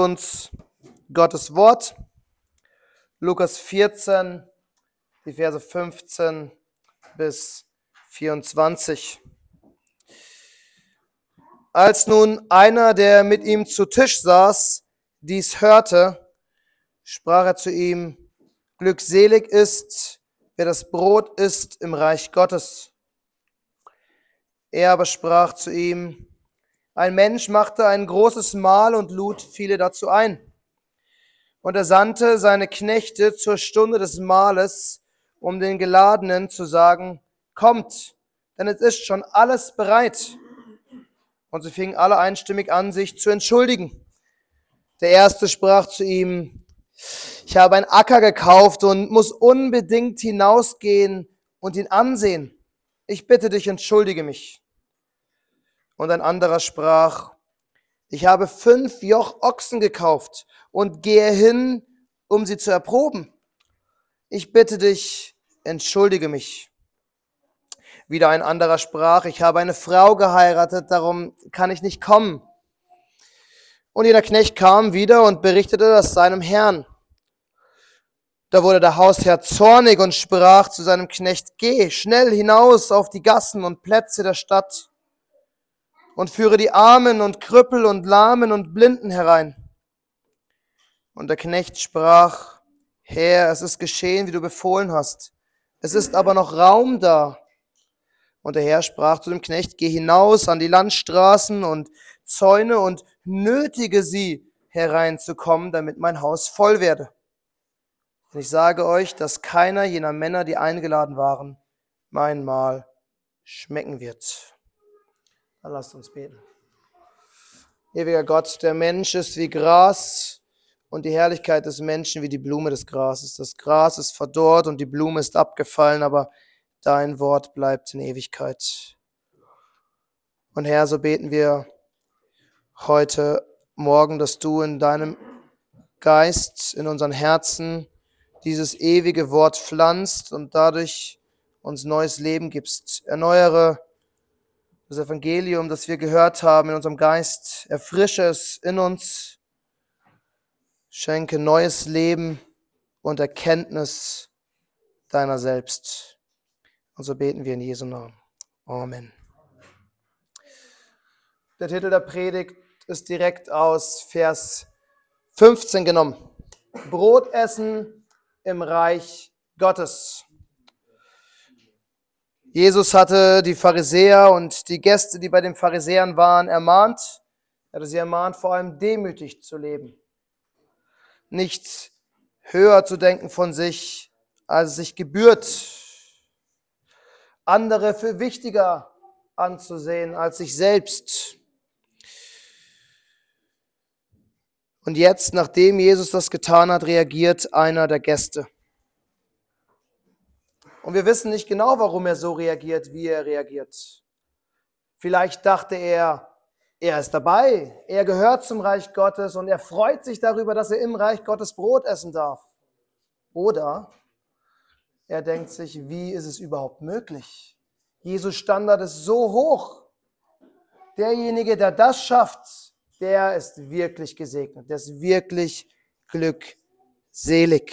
uns Gottes Wort. Lukas 14, die Verse 15 bis 24. Als nun einer, der mit ihm zu Tisch saß, dies hörte, sprach er zu ihm, Glückselig ist, wer das Brot isst im Reich Gottes. Er aber sprach zu ihm, ein Mensch machte ein großes Mahl und lud viele dazu ein. Und er sandte seine Knechte zur Stunde des Mahles, um den Geladenen zu sagen, kommt, denn es ist schon alles bereit. Und sie fingen alle einstimmig an, sich zu entschuldigen. Der erste sprach zu ihm, ich habe einen Acker gekauft und muss unbedingt hinausgehen und ihn ansehen. Ich bitte dich, entschuldige mich. Und ein anderer sprach, ich habe fünf Joch Ochsen gekauft und gehe hin, um sie zu erproben. Ich bitte dich, entschuldige mich. Wieder ein anderer sprach, ich habe eine Frau geheiratet, darum kann ich nicht kommen. Und jeder Knecht kam wieder und berichtete das seinem Herrn. Da wurde der Hausherr zornig und sprach zu seinem Knecht, geh schnell hinaus auf die Gassen und Plätze der Stadt und führe die Armen und Krüppel und Lahmen und Blinden herein. Und der Knecht sprach, Herr, es ist geschehen, wie du befohlen hast. Es ist aber noch Raum da. Und der Herr sprach zu dem Knecht, geh hinaus an die Landstraßen und Zäune und nötige sie hereinzukommen, damit mein Haus voll werde. Und ich sage euch, dass keiner jener Männer, die eingeladen waren, mein Mahl schmecken wird. Dann lasst uns beten. Ewiger Gott, der Mensch ist wie Gras und die Herrlichkeit des Menschen wie die Blume des Grases. Das Gras ist verdorrt und die Blume ist abgefallen, aber dein Wort bleibt in Ewigkeit. Und Herr, so beten wir heute Morgen, dass du in deinem Geist, in unseren Herzen dieses ewige Wort pflanzt und dadurch uns neues Leben gibst. Erneuere das Evangelium, das wir gehört haben in unserem Geist, erfrische es in uns, schenke neues Leben und Erkenntnis deiner selbst. Und so beten wir in Jesu Namen. Amen. Der Titel der Predigt ist direkt aus Vers 15 genommen. Brot essen im Reich Gottes. Jesus hatte die Pharisäer und die Gäste, die bei den Pharisäern waren, ermahnt. Er hatte sie ermahnt, vor allem demütig zu leben. Nicht höher zu denken von sich, als es sich gebührt. Andere für wichtiger anzusehen als sich selbst. Und jetzt, nachdem Jesus das getan hat, reagiert einer der Gäste. Und wir wissen nicht genau, warum er so reagiert, wie er reagiert. Vielleicht dachte er, er ist dabei, er gehört zum Reich Gottes und er freut sich darüber, dass er im Reich Gottes Brot essen darf. Oder er denkt sich, wie ist es überhaupt möglich? Jesus Standard ist so hoch. Derjenige, der das schafft, der ist wirklich gesegnet, der ist wirklich glückselig.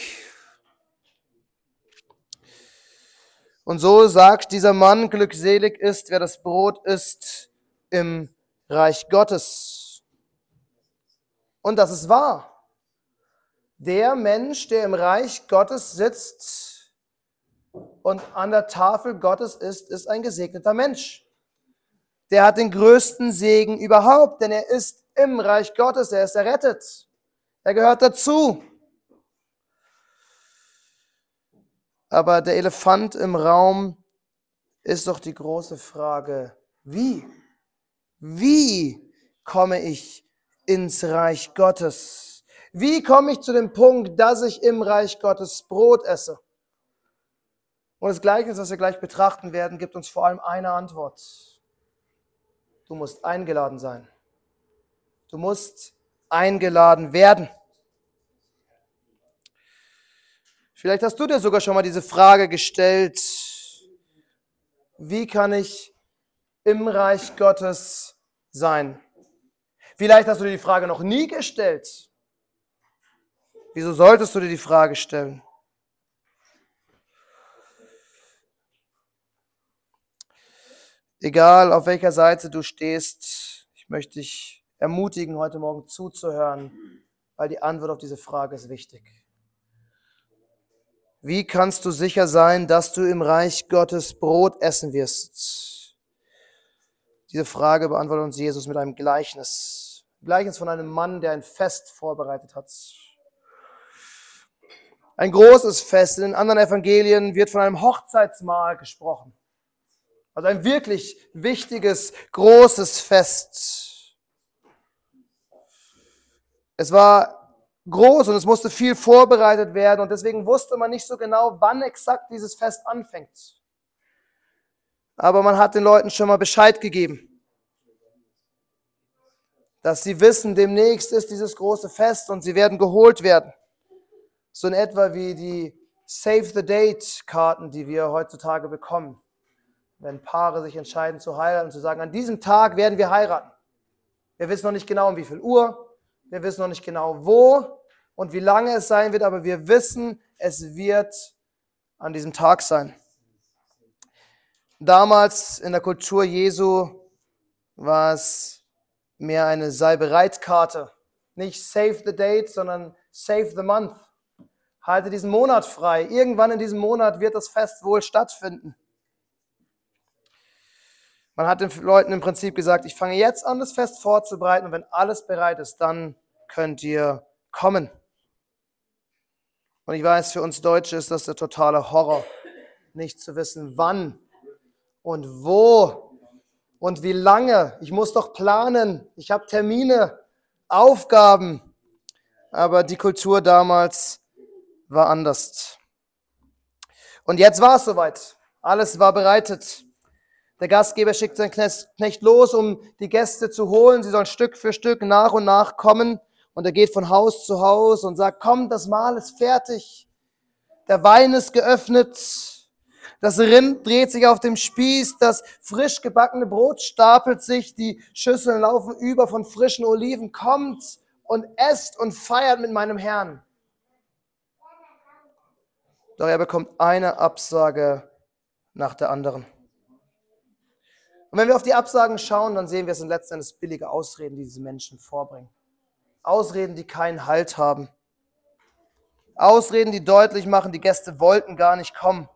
Und so sagt dieser Mann, glückselig ist, wer das Brot isst im Reich Gottes. Und das ist wahr. Der Mensch, der im Reich Gottes sitzt und an der Tafel Gottes ist, ist ein gesegneter Mensch. Der hat den größten Segen überhaupt, denn er ist im Reich Gottes, er ist errettet. Er gehört dazu. Aber der Elefant im Raum ist doch die große Frage, wie? Wie komme ich ins Reich Gottes? Wie komme ich zu dem Punkt, dass ich im Reich Gottes Brot esse? Und das Gleichnis, das wir gleich betrachten werden, gibt uns vor allem eine Antwort. Du musst eingeladen sein. Du musst eingeladen werden. Vielleicht hast du dir sogar schon mal diese Frage gestellt, wie kann ich im Reich Gottes sein? Vielleicht hast du dir die Frage noch nie gestellt. Wieso solltest du dir die Frage stellen? Egal auf welcher Seite du stehst, ich möchte dich ermutigen, heute Morgen zuzuhören, weil die Antwort auf diese Frage ist wichtig. Wie kannst du sicher sein, dass du im Reich Gottes Brot essen wirst? Diese Frage beantwortet uns Jesus mit einem Gleichnis. Gleichnis von einem Mann, der ein Fest vorbereitet hat. Ein großes Fest. In den anderen Evangelien wird von einem Hochzeitsmahl gesprochen. Also ein wirklich wichtiges, großes Fest. Es war groß und es musste viel vorbereitet werden und deswegen wusste man nicht so genau, wann exakt dieses Fest anfängt. Aber man hat den Leuten schon mal Bescheid gegeben, dass sie wissen, demnächst ist dieses große Fest und sie werden geholt werden. So in etwa wie die Save the Date Karten, die wir heutzutage bekommen wenn Paare sich entscheiden zu heiraten, zu sagen, an diesem Tag werden wir heiraten. Wir wissen noch nicht genau, um wie viel Uhr, wir wissen noch nicht genau, wo und wie lange es sein wird, aber wir wissen, es wird an diesem Tag sein. Damals in der Kultur Jesu war es mehr eine Sei bereit Karte. Nicht Save the Date, sondern Save the Month. Halte diesen Monat frei. Irgendwann in diesem Monat wird das Fest wohl stattfinden. Man hat den Leuten im Prinzip gesagt, ich fange jetzt an, das Fest vorzubereiten und wenn alles bereit ist, dann könnt ihr kommen. Und ich weiß, für uns Deutsche ist das der totale Horror, nicht zu wissen, wann und wo und wie lange. Ich muss doch planen, ich habe Termine, Aufgaben. Aber die Kultur damals war anders. Und jetzt war es soweit. Alles war bereitet. Der Gastgeber schickt seinen Knecht los, um die Gäste zu holen. Sie sollen Stück für Stück nach und nach kommen. Und er geht von Haus zu Haus und sagt, komm, das Mahl ist fertig. Der Wein ist geöffnet. Das Rind dreht sich auf dem Spieß. Das frisch gebackene Brot stapelt sich. Die Schüsseln laufen über von frischen Oliven. Kommt und esst und feiert mit meinem Herrn. Doch er bekommt eine Absage nach der anderen. Und wenn wir auf die Absagen schauen, dann sehen wir, es sind letztendlich billige Ausreden, die diese Menschen vorbringen. Ausreden, die keinen Halt haben. Ausreden, die deutlich machen, die Gäste wollten gar nicht kommen.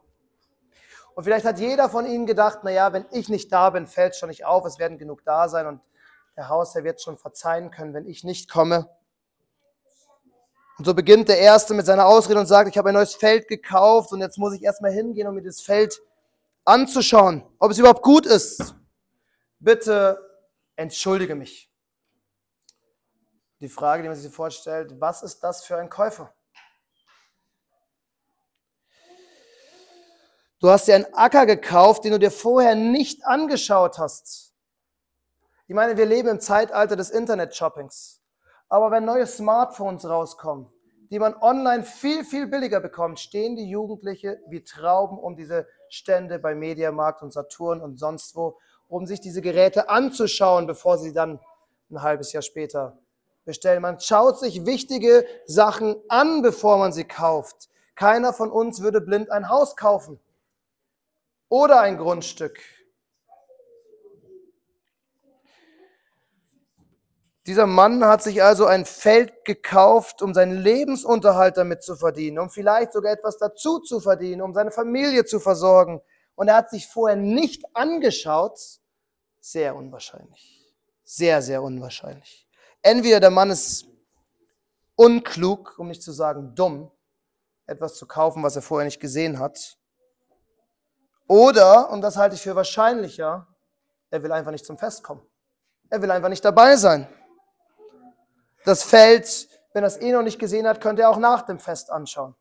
Und vielleicht hat jeder von ihnen gedacht, naja, wenn ich nicht da bin, fällt schon nicht auf, es werden genug da sein und der Hausherr wird schon verzeihen können, wenn ich nicht komme. Und so beginnt der Erste mit seiner Ausrede und sagt, ich habe ein neues Feld gekauft und jetzt muss ich erstmal hingehen, um mir das Feld anzuschauen, ob es überhaupt gut ist bitte entschuldige mich. Die Frage, die man sich vorstellt, was ist das für ein Käufer? Du hast dir einen Acker gekauft, den du dir vorher nicht angeschaut hast. Ich meine, wir leben im Zeitalter des Internet-Shoppings. Aber wenn neue Smartphones rauskommen, die man online viel, viel billiger bekommt, stehen die Jugendliche wie Trauben um diese Stände bei Mediamarkt und Saturn und sonst wo um sich diese Geräte anzuschauen, bevor sie dann ein halbes Jahr später bestellen. Man schaut sich wichtige Sachen an, bevor man sie kauft. Keiner von uns würde blind ein Haus kaufen oder ein Grundstück. Dieser Mann hat sich also ein Feld gekauft, um seinen Lebensunterhalt damit zu verdienen, um vielleicht sogar etwas dazu zu verdienen, um seine Familie zu versorgen. Und er hat sich vorher nicht angeschaut, sehr unwahrscheinlich. Sehr, sehr unwahrscheinlich. Entweder der Mann ist unklug, um nicht zu sagen dumm, etwas zu kaufen, was er vorher nicht gesehen hat. Oder, und das halte ich für wahrscheinlicher, er will einfach nicht zum Fest kommen. Er will einfach nicht dabei sein. Das Feld, wenn er es eh noch nicht gesehen hat, könnte er auch nach dem Fest anschauen.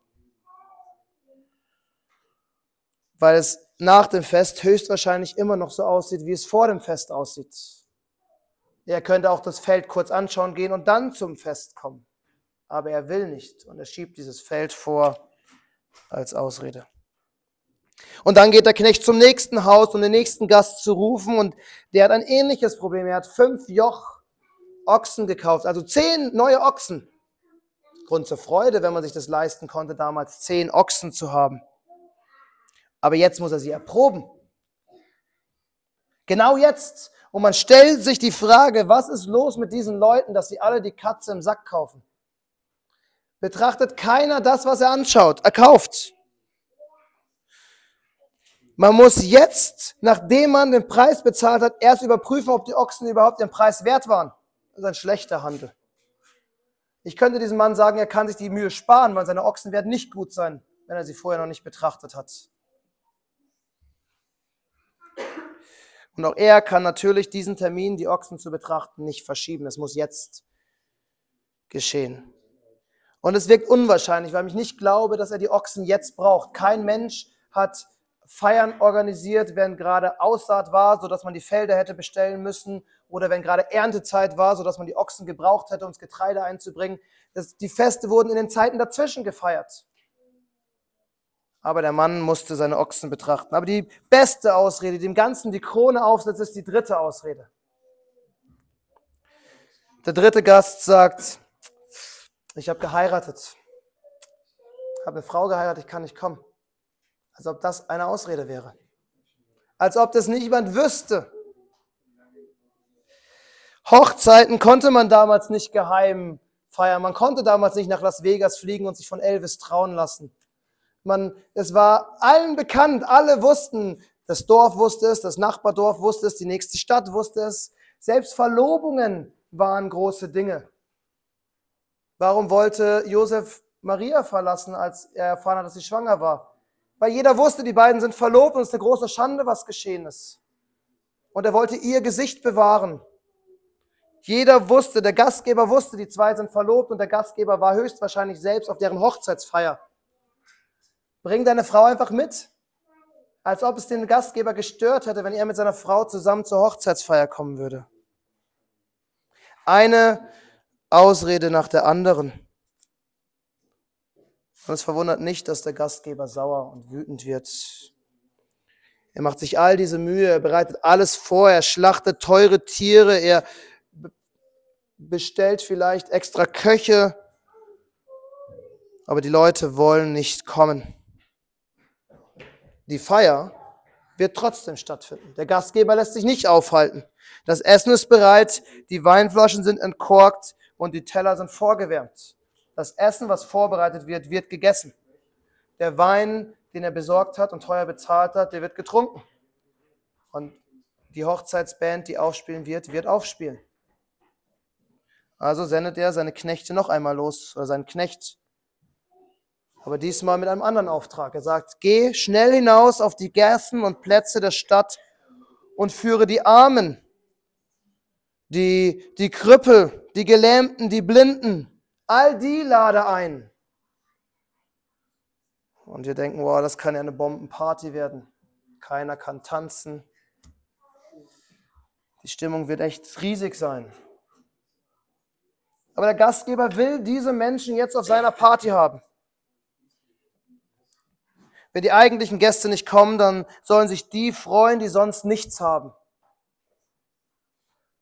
Weil es nach dem Fest höchstwahrscheinlich immer noch so aussieht, wie es vor dem Fest aussieht. Er könnte auch das Feld kurz anschauen gehen und dann zum Fest kommen. Aber er will nicht und er schiebt dieses Feld vor als Ausrede. Und dann geht der Knecht zum nächsten Haus, um den nächsten Gast zu rufen und der hat ein ähnliches Problem. Er hat fünf Joch Ochsen gekauft, also zehn neue Ochsen. Grund zur Freude, wenn man sich das leisten konnte, damals zehn Ochsen zu haben. Aber jetzt muss er sie erproben. Genau jetzt. Und man stellt sich die Frage, was ist los mit diesen Leuten, dass sie alle die Katze im Sack kaufen? Betrachtet keiner das, was er anschaut, er kauft. Man muss jetzt, nachdem man den Preis bezahlt hat, erst überprüfen, ob die Ochsen überhaupt den Preis wert waren. Das ist ein schlechter Handel. Ich könnte diesem Mann sagen, er kann sich die Mühe sparen, weil seine Ochsen werden nicht gut sein, wenn er sie vorher noch nicht betrachtet hat. Und auch er kann natürlich diesen Termin, die Ochsen zu betrachten, nicht verschieben. Es muss jetzt geschehen. Und es wirkt unwahrscheinlich, weil ich nicht glaube, dass er die Ochsen jetzt braucht. Kein Mensch hat Feiern organisiert, wenn gerade Aussaat war, sodass man die Felder hätte bestellen müssen oder wenn gerade Erntezeit war, sodass man die Ochsen gebraucht hätte, um das Getreide einzubringen. Das, die Feste wurden in den Zeiten dazwischen gefeiert. Aber der Mann musste seine Ochsen betrachten. Aber die beste Ausrede, die dem Ganzen die Krone aufsetzt, ist die dritte Ausrede. Der dritte Gast sagt, ich habe geheiratet, habe eine Frau geheiratet, ich kann nicht kommen. Als ob das eine Ausrede wäre. Als ob das niemand wüsste. Hochzeiten konnte man damals nicht geheim feiern. Man konnte damals nicht nach Las Vegas fliegen und sich von Elvis trauen lassen. Man, es war allen bekannt, alle wussten, das Dorf wusste es, das Nachbardorf wusste es, die nächste Stadt wusste es. Selbst Verlobungen waren große Dinge. Warum wollte Josef Maria verlassen, als er erfahren hat, dass sie schwanger war? Weil jeder wusste, die beiden sind verlobt und es ist eine große Schande, was geschehen ist. Und er wollte ihr Gesicht bewahren. Jeder wusste, der Gastgeber wusste, die zwei sind verlobt und der Gastgeber war höchstwahrscheinlich selbst auf deren Hochzeitsfeier. Bring deine Frau einfach mit. Als ob es den Gastgeber gestört hätte, wenn er mit seiner Frau zusammen zur Hochzeitsfeier kommen würde. Eine Ausrede nach der anderen. Und es verwundert nicht, dass der Gastgeber sauer und wütend wird. Er macht sich all diese Mühe, er bereitet alles vor, er schlachtet teure Tiere, er bestellt vielleicht extra Köche, aber die Leute wollen nicht kommen. Die Feier wird trotzdem stattfinden. Der Gastgeber lässt sich nicht aufhalten. Das Essen ist bereit, die Weinflaschen sind entkorkt, und die Teller sind vorgewärmt. Das Essen, was vorbereitet wird, wird gegessen. Der Wein, den er besorgt hat und teuer bezahlt hat, der wird getrunken. Und die Hochzeitsband, die aufspielen wird, wird aufspielen. Also sendet er seine Knechte noch einmal los, oder seinen Knecht. Aber diesmal mit einem anderen Auftrag. Er sagt, geh schnell hinaus auf die Gärten und Plätze der Stadt und führe die Armen, die, die Krüppel die Gelähmten, die Blinden, all die lade ein. Und wir denken, wow, das kann ja eine Bombenparty werden. Keiner kann tanzen. Die Stimmung wird echt riesig sein. Aber der Gastgeber will diese Menschen jetzt auf seiner Party haben. Wenn die eigentlichen Gäste nicht kommen, dann sollen sich die freuen, die sonst nichts haben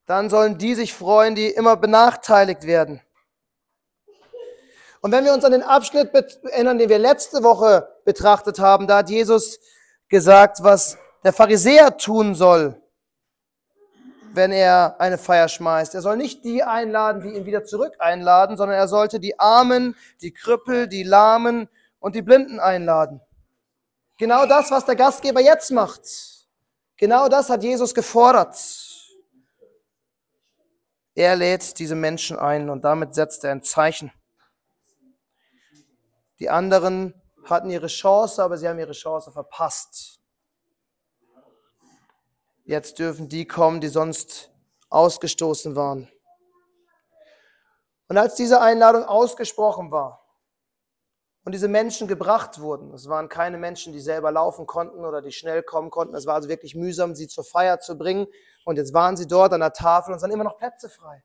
dann sollen die sich freuen, die immer benachteiligt werden. Und wenn wir uns an den Abschnitt erinnern, den wir letzte Woche betrachtet haben, da hat Jesus gesagt, was der Pharisäer tun soll, wenn er eine Feier schmeißt. Er soll nicht die einladen, die ihn wieder zurück einladen, sondern er sollte die Armen, die Krüppel, die Lahmen und die Blinden einladen. Genau das, was der Gastgeber jetzt macht. Genau das hat Jesus gefordert. Er lädt diese Menschen ein und damit setzt er ein Zeichen. Die anderen hatten ihre Chance, aber sie haben ihre Chance verpasst. Jetzt dürfen die kommen, die sonst ausgestoßen waren. Und als diese Einladung ausgesprochen war und diese Menschen gebracht wurden, es waren keine Menschen, die selber laufen konnten oder die schnell kommen konnten, es war also wirklich mühsam, sie zur Feier zu bringen, und jetzt waren sie dort an der Tafel und es sind immer noch Plätze frei.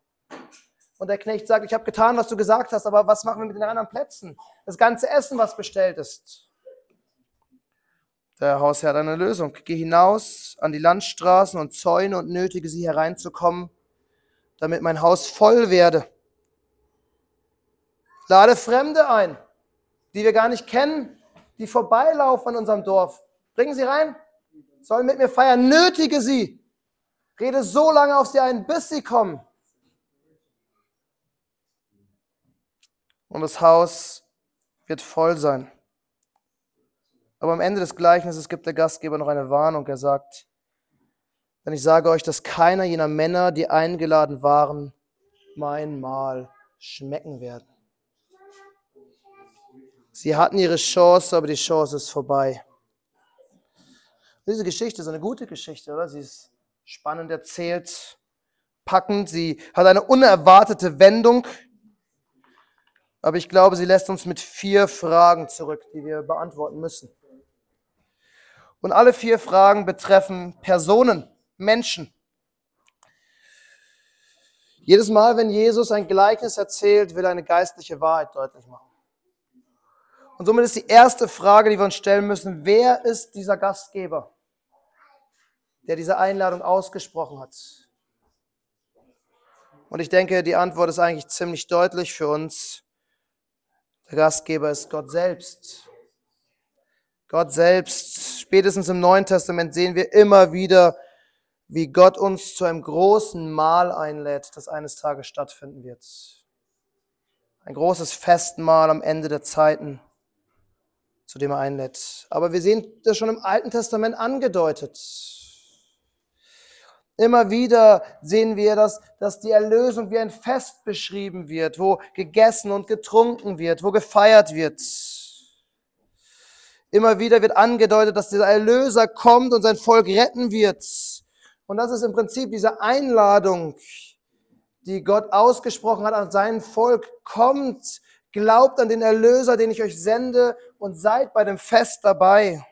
Und der Knecht sagt, ich habe getan, was du gesagt hast, aber was machen wir mit den anderen Plätzen? Das ganze Essen, was bestellt ist. Der Hausherr hat eine Lösung. Geh hinaus an die Landstraßen und Zäune und nötige sie hereinzukommen, damit mein Haus voll werde. Lade Fremde ein, die wir gar nicht kennen, die vorbeilaufen an unserem Dorf. Bringen sie rein, sollen mit mir feiern, nötige sie. Rede so lange auf sie ein, bis sie kommen. Und das Haus wird voll sein. Aber am Ende des Gleichnisses gibt der Gastgeber noch eine Warnung. Er sagt, denn ich sage euch, dass keiner jener Männer, die eingeladen waren, mein Mahl schmecken werden. Sie hatten ihre Chance, aber die Chance ist vorbei. Diese Geschichte ist eine gute Geschichte, oder? Sie ist spannend erzählt, packend, sie hat eine unerwartete Wendung. Aber ich glaube, sie lässt uns mit vier Fragen zurück, die wir beantworten müssen. Und alle vier Fragen betreffen Personen, Menschen. Jedes Mal, wenn Jesus ein Gleichnis erzählt, will er eine geistliche Wahrheit deutlich machen. Und somit ist die erste Frage, die wir uns stellen müssen, wer ist dieser Gastgeber, der diese Einladung ausgesprochen hat? Und ich denke, die Antwort ist eigentlich ziemlich deutlich für uns. Der Gastgeber ist Gott selbst. Gott selbst. Spätestens im Neuen Testament sehen wir immer wieder, wie Gott uns zu einem großen Mahl einlädt, das eines Tages stattfinden wird. Ein großes Festmahl am Ende der Zeiten zu dem er einlädt. Aber wir sehen das schon im Alten Testament angedeutet. Immer wieder sehen wir, dass, dass die Erlösung wie ein Fest beschrieben wird, wo gegessen und getrunken wird, wo gefeiert wird. Immer wieder wird angedeutet, dass dieser Erlöser kommt und sein Volk retten wird. Und das ist im Prinzip diese Einladung, die Gott ausgesprochen hat an sein Volk. Kommt, Glaubt an den Erlöser, den ich euch sende und seid bei dem Fest dabei.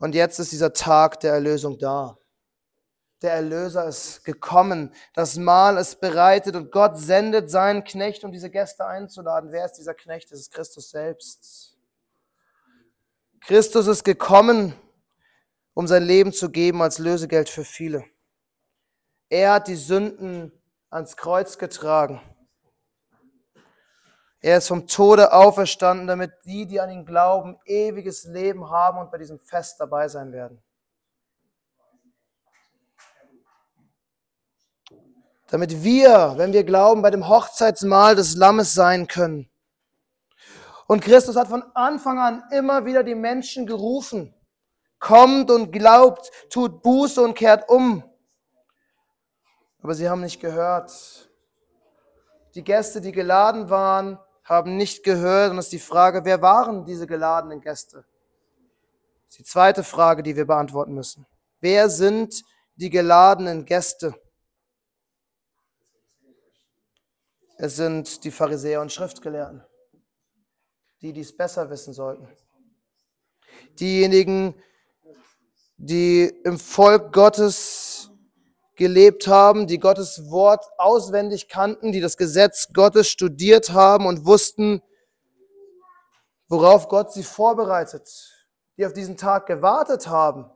Und jetzt ist dieser Tag der Erlösung da. Der Erlöser ist gekommen, das Mahl ist bereitet und Gott sendet seinen Knecht, um diese Gäste einzuladen. Wer ist dieser Knecht? Das ist Christus selbst. Christus ist gekommen, um sein Leben zu geben als Lösegeld für viele. Er hat die Sünden ans Kreuz getragen. Er ist vom Tode auferstanden, damit die, die an ihn glauben, ewiges Leben haben und bei diesem Fest dabei sein werden. Damit wir, wenn wir glauben, bei dem Hochzeitsmahl des Lammes sein können. Und Christus hat von Anfang an immer wieder die Menschen gerufen. Kommt und glaubt, tut Buße und kehrt um. Aber sie haben nicht gehört. Die Gäste, die geladen waren, haben nicht gehört. Und es ist die Frage, wer waren diese geladenen Gäste? Das ist die zweite Frage, die wir beantworten müssen. Wer sind die geladenen Gäste? Es sind die Pharisäer und Schriftgelehrten, die dies besser wissen sollten. Diejenigen, die im Volk Gottes gelebt haben, die Gottes Wort auswendig kannten, die das Gesetz Gottes studiert haben und wussten, worauf Gott sie vorbereitet, die auf diesen Tag gewartet haben,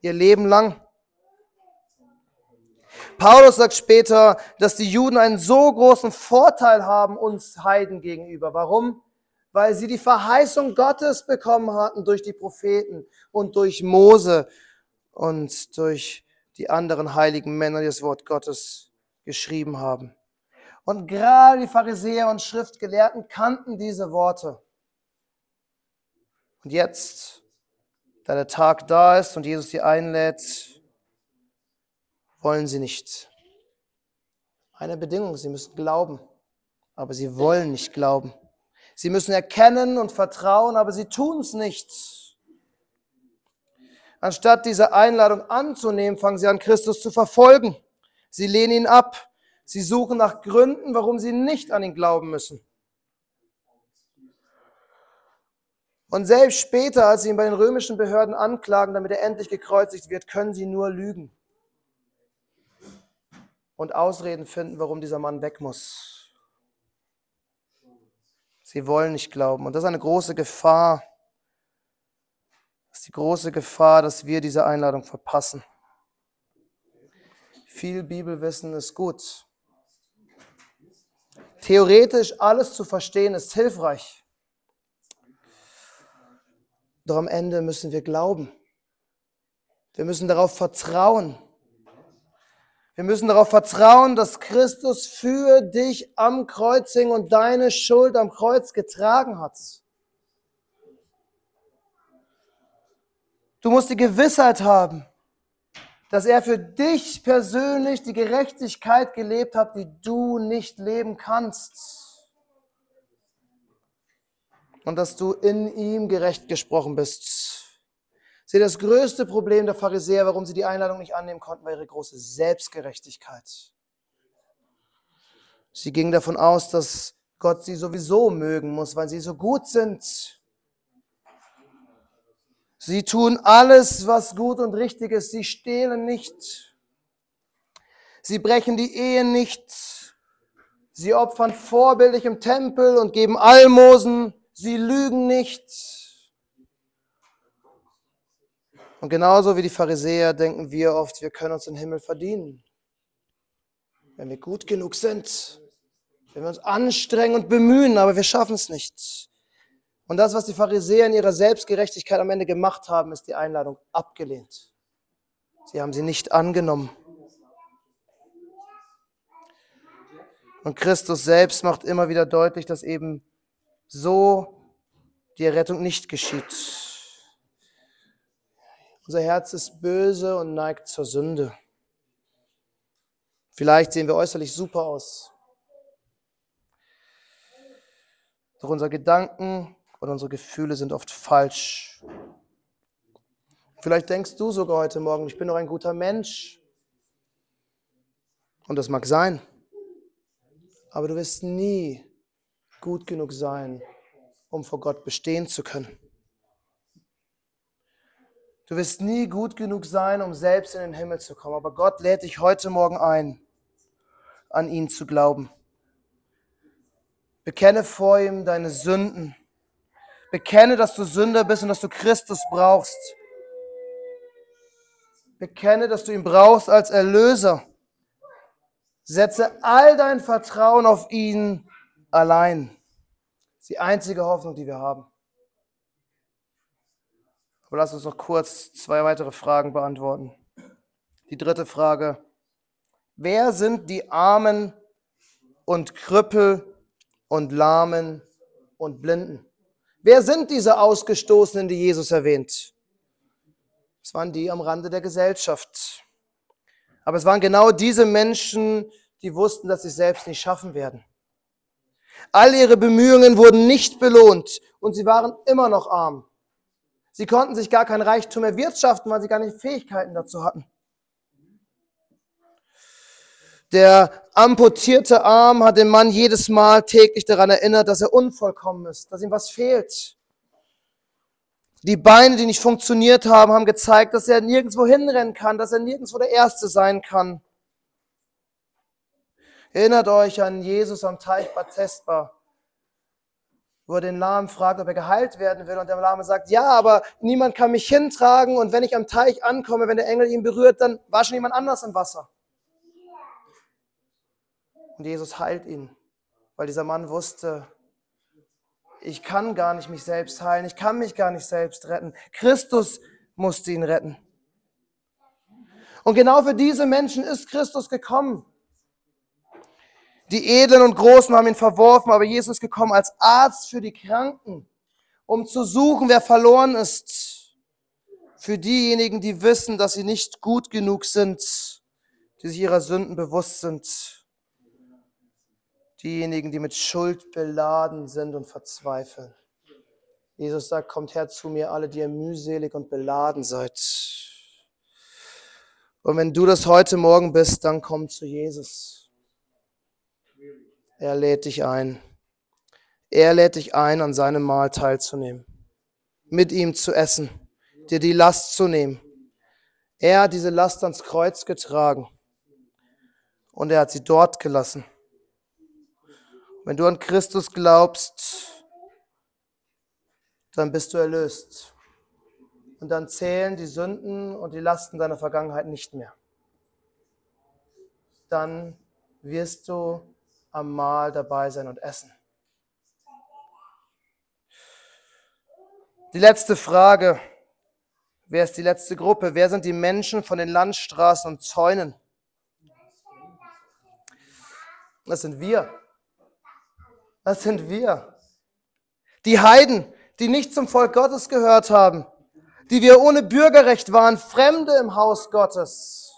ihr Leben lang. Paulus sagt später, dass die Juden einen so großen Vorteil haben uns Heiden gegenüber. Warum? Weil sie die Verheißung Gottes bekommen hatten durch die Propheten und durch Mose und durch die anderen heiligen Männer, die das Wort Gottes geschrieben haben. Und gerade die Pharisäer und Schriftgelehrten kannten diese Worte. Und jetzt, da der Tag da ist und Jesus sie einlädt, wollen sie nicht. Eine Bedingung, sie müssen glauben, aber sie wollen nicht glauben. Sie müssen erkennen und vertrauen, aber sie tun es nicht. Anstatt diese Einladung anzunehmen, fangen sie an, Christus zu verfolgen. Sie lehnen ihn ab. Sie suchen nach Gründen, warum sie nicht an ihn glauben müssen. Und selbst später, als sie ihn bei den römischen Behörden anklagen, damit er endlich gekreuzigt wird, können sie nur lügen und Ausreden finden, warum dieser Mann weg muss. Sie wollen nicht glauben. Und das ist eine große Gefahr ist die große Gefahr, dass wir diese Einladung verpassen. Viel Bibelwissen ist gut. Theoretisch alles zu verstehen ist hilfreich. Doch am Ende müssen wir glauben. Wir müssen darauf vertrauen. Wir müssen darauf vertrauen, dass Christus für dich am Kreuz hing und deine Schuld am Kreuz getragen hat. Du musst die Gewissheit haben, dass er für dich persönlich die Gerechtigkeit gelebt hat, die du nicht leben kannst. Und dass du in ihm gerecht gesprochen bist. Seht das größte Problem der Pharisäer, warum sie die Einladung nicht annehmen konnten, war ihre große Selbstgerechtigkeit. Sie gingen davon aus, dass Gott sie sowieso mögen muss, weil sie so gut sind. Sie tun alles, was gut und richtig ist. Sie stehlen nicht. Sie brechen die Ehe nicht. Sie opfern vorbildlich im Tempel und geben Almosen. Sie lügen nicht. Und genauso wie die Pharisäer denken wir oft, wir können uns den Himmel verdienen. Wenn wir gut genug sind, wenn wir uns anstrengen und bemühen, aber wir schaffen es nicht. Und das, was die Pharisäer in ihrer Selbstgerechtigkeit am Ende gemacht haben, ist die Einladung abgelehnt. Sie haben sie nicht angenommen. Und Christus selbst macht immer wieder deutlich, dass eben so die Errettung nicht geschieht. Unser Herz ist böse und neigt zur Sünde. Vielleicht sehen wir äußerlich super aus. Doch unsere Gedanken und unsere Gefühle sind oft falsch. Vielleicht denkst du sogar heute Morgen, ich bin doch ein guter Mensch. Und das mag sein. Aber du wirst nie gut genug sein, um vor Gott bestehen zu können. Du wirst nie gut genug sein, um selbst in den Himmel zu kommen. Aber Gott lädt dich heute Morgen ein, an ihn zu glauben. Bekenne vor ihm deine Sünden Bekenne, dass du Sünder bist und dass du Christus brauchst. Bekenne, dass du ihn brauchst als Erlöser. Setze all dein Vertrauen auf ihn allein. Das ist die einzige Hoffnung, die wir haben. Aber lass uns noch kurz zwei weitere Fragen beantworten. Die dritte Frage. Wer sind die Armen und Krüppel und Lahmen und Blinden? Wer sind diese Ausgestoßenen, die Jesus erwähnt? Es waren die am Rande der Gesellschaft. Aber es waren genau diese Menschen, die wussten, dass sie es selbst nicht schaffen werden. All ihre Bemühungen wurden nicht belohnt und sie waren immer noch arm. Sie konnten sich gar kein Reichtum erwirtschaften, weil sie gar nicht Fähigkeiten dazu hatten. Der amputierte Arm hat den Mann jedes Mal täglich daran erinnert, dass er unvollkommen ist, dass ihm was fehlt. Die Beine, die nicht funktioniert haben, haben gezeigt, dass er nirgendwo hinrennen kann, dass er nirgendwo der Erste sein kann. Erinnert euch an Jesus am Teich Bethesda, wo er den Lahmen fragt, ob er geheilt werden will. Und der Lahme sagt, ja, aber niemand kann mich hintragen. Und wenn ich am Teich ankomme, wenn der Engel ihn berührt, dann war schon jemand anders im Wasser. Und Jesus heilt ihn, weil dieser Mann wusste, ich kann gar nicht mich selbst heilen, ich kann mich gar nicht selbst retten. Christus musste ihn retten. Und genau für diese Menschen ist Christus gekommen. Die Edlen und Großen haben ihn verworfen, aber Jesus ist gekommen als Arzt für die Kranken, um zu suchen, wer verloren ist. Für diejenigen, die wissen, dass sie nicht gut genug sind, die sich ihrer Sünden bewusst sind diejenigen, die mit Schuld beladen sind und verzweifeln. Jesus sagt, kommt her zu mir, alle, die ihr mühselig und beladen seid. Und wenn du das heute Morgen bist, dann komm zu Jesus. Er lädt dich ein. Er lädt dich ein, an seinem Mahl teilzunehmen, mit ihm zu essen, dir die Last zu nehmen. Er hat diese Last ans Kreuz getragen und er hat sie dort gelassen. Wenn du an Christus glaubst, dann bist du erlöst. Und dann zählen die Sünden und die Lasten deiner Vergangenheit nicht mehr. Dann wirst du am Mahl dabei sein und essen. Die letzte Frage. Wer ist die letzte Gruppe? Wer sind die Menschen von den Landstraßen und Zäunen? Das sind wir. Das sind wir. Die Heiden, die nicht zum Volk Gottes gehört haben, die wir ohne Bürgerrecht waren, Fremde im Haus Gottes.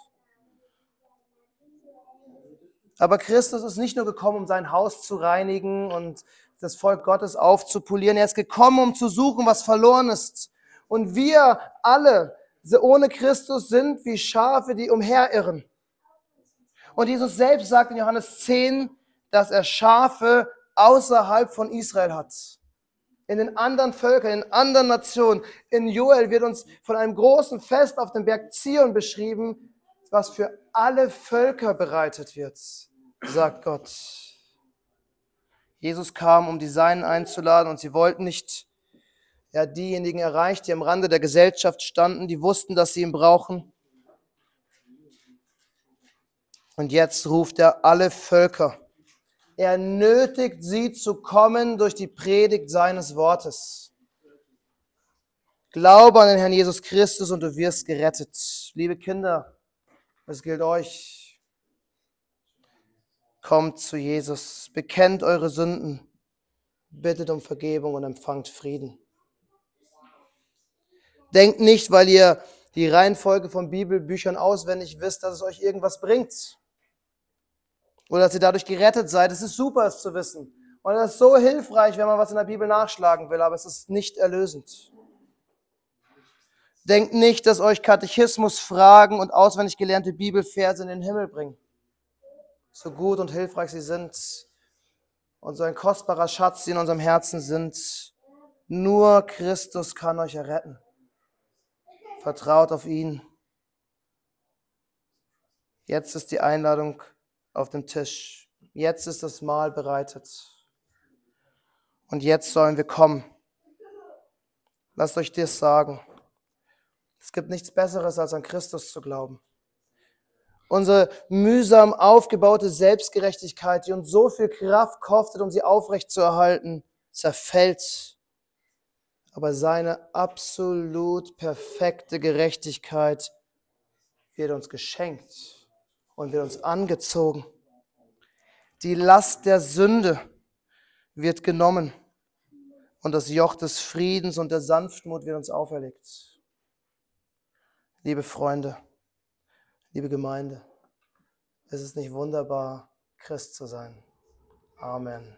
Aber Christus ist nicht nur gekommen, um sein Haus zu reinigen und das Volk Gottes aufzupolieren. Er ist gekommen, um zu suchen, was verloren ist. Und wir alle ohne Christus sind wie Schafe, die umherirren. Und Jesus selbst sagt in Johannes 10, dass er Schafe außerhalb von Israel hat. In den anderen Völkern, in anderen Nationen. In Joel wird uns von einem großen Fest auf dem Berg Zion beschrieben, was für alle Völker bereitet wird, sagt Gott. Jesus kam, um die Seinen einzuladen und sie wollten nicht ja, diejenigen erreicht, die am Rande der Gesellschaft standen, die wussten, dass sie ihn brauchen. Und jetzt ruft er alle Völker. Er nötigt sie zu kommen durch die Predigt seines Wortes. Glaube an den Herrn Jesus Christus und du wirst gerettet. Liebe Kinder, es gilt euch. Kommt zu Jesus, bekennt eure Sünden, bittet um Vergebung und empfangt Frieden. Denkt nicht, weil ihr die Reihenfolge von Bibelbüchern auswendig wisst, dass es euch irgendwas bringt. Oder dass ihr dadurch gerettet seid. Es ist super, es zu wissen. Und es ist so hilfreich, wenn man was in der Bibel nachschlagen will, aber es ist nicht erlösend. Denkt nicht, dass euch Katechismus, Fragen und auswendig gelernte Bibelverse in den Himmel bringen so gut und hilfreich sie sind und so ein kostbarer Schatz sie in unserem Herzen sind. Nur Christus kann euch erretten. Vertraut auf ihn. Jetzt ist die Einladung auf dem Tisch. Jetzt ist das Mahl bereitet. Und jetzt sollen wir kommen. Lasst euch das sagen. Es gibt nichts Besseres, als an Christus zu glauben. Unsere mühsam aufgebaute Selbstgerechtigkeit, die uns so viel Kraft kostet, um sie aufrechtzuerhalten, zerfällt. Aber seine absolut perfekte Gerechtigkeit wird uns geschenkt und wird uns angezogen. Die Last der Sünde wird genommen und das Joch des Friedens und der Sanftmut wird uns auferlegt. Liebe Freunde, Liebe Gemeinde, es ist nicht wunderbar, Christ zu sein. Amen.